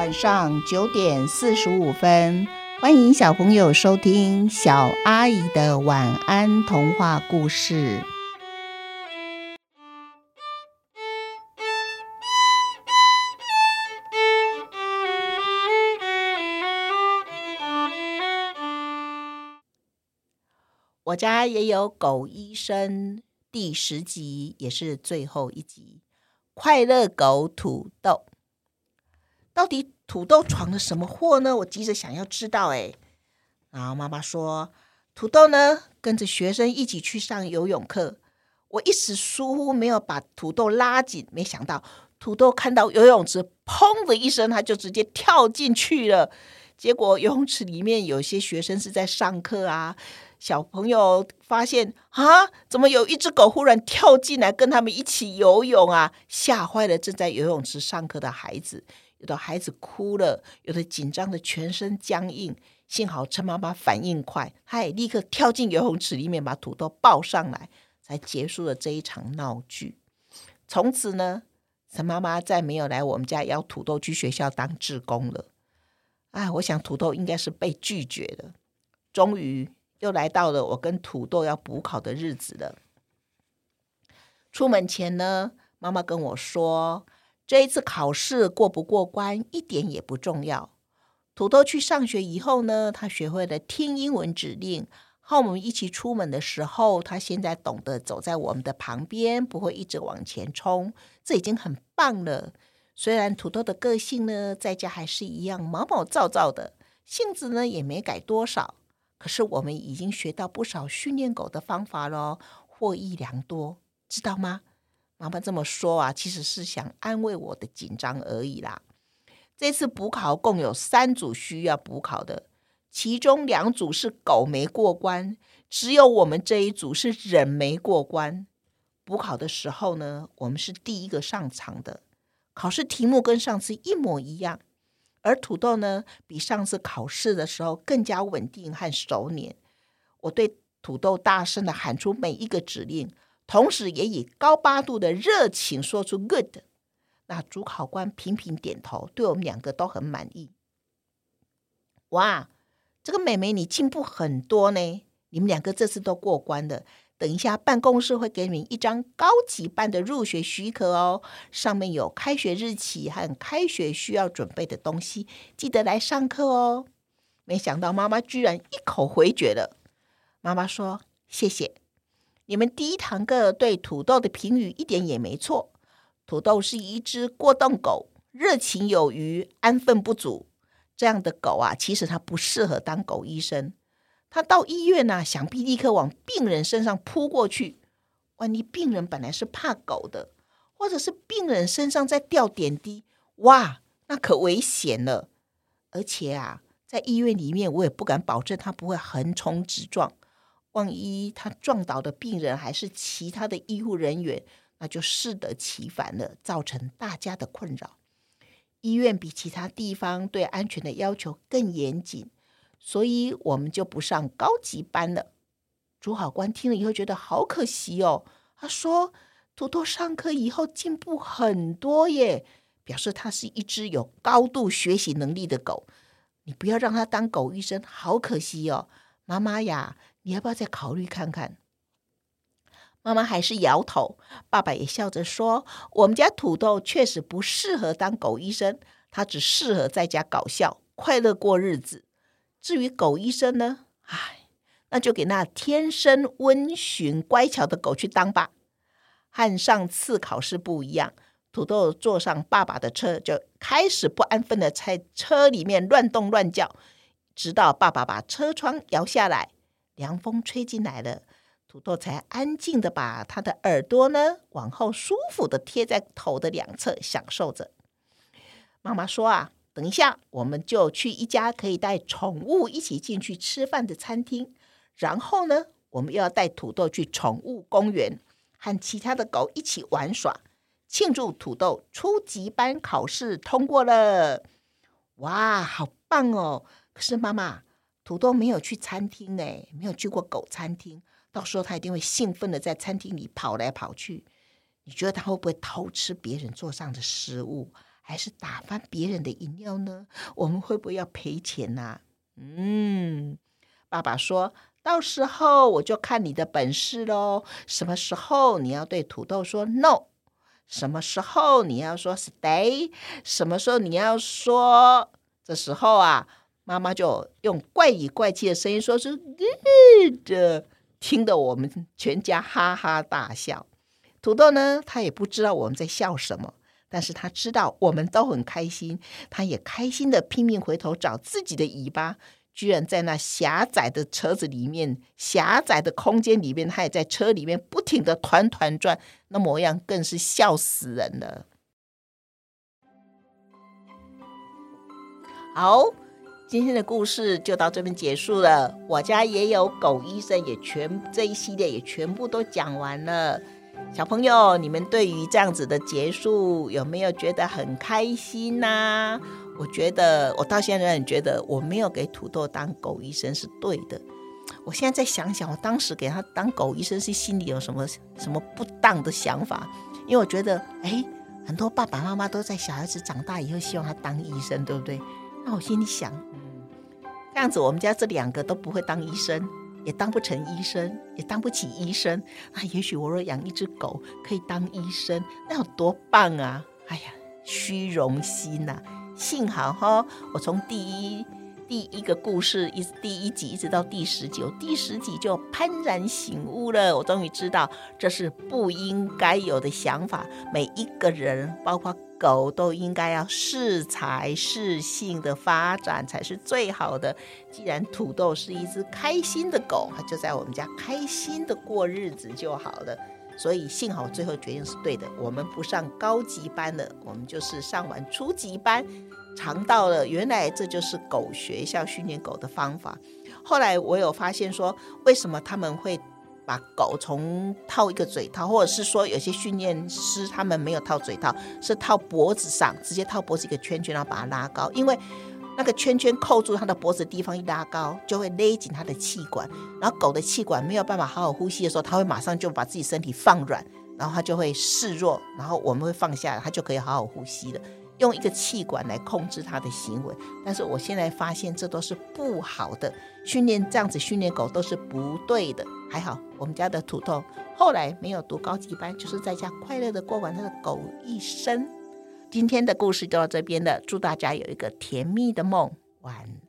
晚上九点四十五分，欢迎小朋友收听小阿姨的晚安童话故事。我家也有狗医生，第十集也是最后一集。快乐狗土豆，到底土豆闯了什么祸呢？我急着想要知道。哎，然后妈妈说，土豆呢跟着学生一起去上游泳课，我一时疏忽没有把土豆拉紧，没想到土豆看到游泳池，砰的一声，他就直接跳进去了。结果游泳池里面有些学生是在上课啊。小朋友发现啊，怎么有一只狗忽然跳进来跟他们一起游泳啊？吓坏了正在游泳池上课的孩子，有的孩子哭了，有的紧张的全身僵硬。幸好陈妈妈反应快，她也立刻跳进游泳池里面把土豆抱上来，才结束了这一场闹剧。从此呢，陈妈妈再没有来我们家邀土豆去学校当志工了。哎，我想土豆应该是被拒绝了。终于。又来到了我跟土豆要补考的日子了。出门前呢，妈妈跟我说，这一次考试过不过关一点也不重要。土豆去上学以后呢，他学会了听英文指令，和我们一起出门的时候，他现在懂得走在我们的旁边，不会一直往前冲，这已经很棒了。虽然土豆的个性呢，在家还是一样毛毛躁躁的，性子呢也没改多少。可是我们已经学到不少训练狗的方法了，获益良多，知道吗？妈妈这么说啊，其实是想安慰我的紧张而已啦。这次补考共有三组需要补考的，其中两组是狗没过关，只有我们这一组是人没过关。补考的时候呢，我们是第一个上场的，考试题目跟上次一模一样。而土豆呢，比上次考试的时候更加稳定和熟练。我对土豆大声的喊出每一个指令，同时也以高八度的热情说出 “good”。那主考官频频点头，对我们两个都很满意。哇，这个美眉你进步很多呢！你们两个这次都过关了。等一下，办公室会给你们一张高级班的入学许可哦，上面有开学日期和开学需要准备的东西，记得来上课哦。没想到妈妈居然一口回绝了。妈妈说：“谢谢，你们第一堂课对土豆的评语一点也没错。土豆是一只过动狗，热情有余，安分不足。这样的狗啊，其实它不适合当狗医生。”它到医院呢、想必立刻往病人身上扑过去。万一病人本来是怕狗的，或者是病人身上在掉点滴，哇，那可危险了。而且啊，在医院里面，我也不敢保证它不会横冲直撞。万一他撞倒的病人还是其他的医护人员，那就适得其反了，造成大家的困扰。医院比其他地方对安全的要求更严谨。所以我们就不上高级班了。主考官听了以后觉得好可惜哦。他说：“土豆上课以后进步很多耶，表示他是一只有高度学习能力的狗。你不要让他当狗医生，好可惜哦。”妈妈呀，你要不要再考虑看看？妈妈还是摇头。爸爸也笑着说：“我们家土豆确实不适合当狗医生，他只适合在家搞笑、快乐过日子。”至于狗医生呢？唉，那就给那天生温驯乖巧的狗去当吧。和上次考试不一样，土豆坐上爸爸的车，就开始不安分的在车里面乱动乱叫，直到爸爸把车窗摇下来，凉风吹进来了，土豆才安静的把他的耳朵呢往后舒服的贴在头的两侧，享受着。妈妈说啊。等一下，我们就去一家可以带宠物一起进去吃饭的餐厅。然后呢，我们又要带土豆去宠物公园，和其他的狗一起玩耍，庆祝土豆初级班考试通过了。哇，好棒哦！可是妈妈，土豆没有去餐厅哎，没有去过狗餐厅。到时候他一定会兴奋的在餐厅里跑来跑去。你觉得他会不会偷吃别人桌上的食物？还是打翻别人的饮料呢？我们会不会要赔钱呢、嗯，爸爸说，到时候我就看你的本事喽。什么时候你要对土豆说 no？什么时候你要说 stay？什么时候你要说？这时候啊，妈妈就用怪里怪气的声音说是这，听得我们全家哈哈大笑。土豆呢，他也不知道我们在笑什么，但是他知道我们都很开心，他也开心的拼命回头找自己的尾巴。居然在那狭窄的车子里面，狭窄的空间里面，他也在车里面不停的团团转，那模样更是笑死人了。好，今天的故事就到这边结束了。我家也有狗医生，也全这一系列也全部都讲完了。小朋友，你们对于这样子的结束有没有觉得很开心呢？我觉得，我到现在仍觉得我没有给土豆当狗医生是对的。我现在再想想，我当时给他当狗医生是心里有什么什么不当的想法？因为我觉得，哎，很多爸爸妈妈都在小孩子长大以后希望他当医生，对不对？那我心里想，这样子我们家这两个都不会当医生，也当不成医生，也当不起医生。那也许我若养一只狗可以当医生，那有多棒啊！哎呀，虚荣心呐！幸好哈，我从第一第一个故事一第一集一直到第十集，第十集就幡然醒悟了。我终于知道这是不应该有的想法。每一个人，包括狗，都应该要适才适性的发展才是最好的。既然土豆是一只开心的狗，它就在我们家开心的过日子就好了。所以幸好最后决定是对的，我们不上高级班了，我们就是上完初级班，尝到了原来这就是狗学校训练狗的方法。后来我有发现说，为什么他们会把狗从套一个嘴套，或者是说有些训练师他们没有套嘴套，是套脖子上，直接套脖子一个圈圈，然后把它拉高，因为。那个圈圈扣住它的脖子的地方一拉高，就会勒紧它的气管。然后狗的气管没有办法好好呼吸的时候，它会马上就把自己身体放软，然后它就会示弱，然后我们会放下，它就可以好好呼吸了。用一个气管来控制它的行为。但是我现在发现这都是不好的训练，这样子训练狗都是不对的。还好我们家的土豆后来没有读高级班，就是在家快乐的过完他的狗一生。今天的故事就到这边了，祝大家有一个甜蜜的梦，晚安。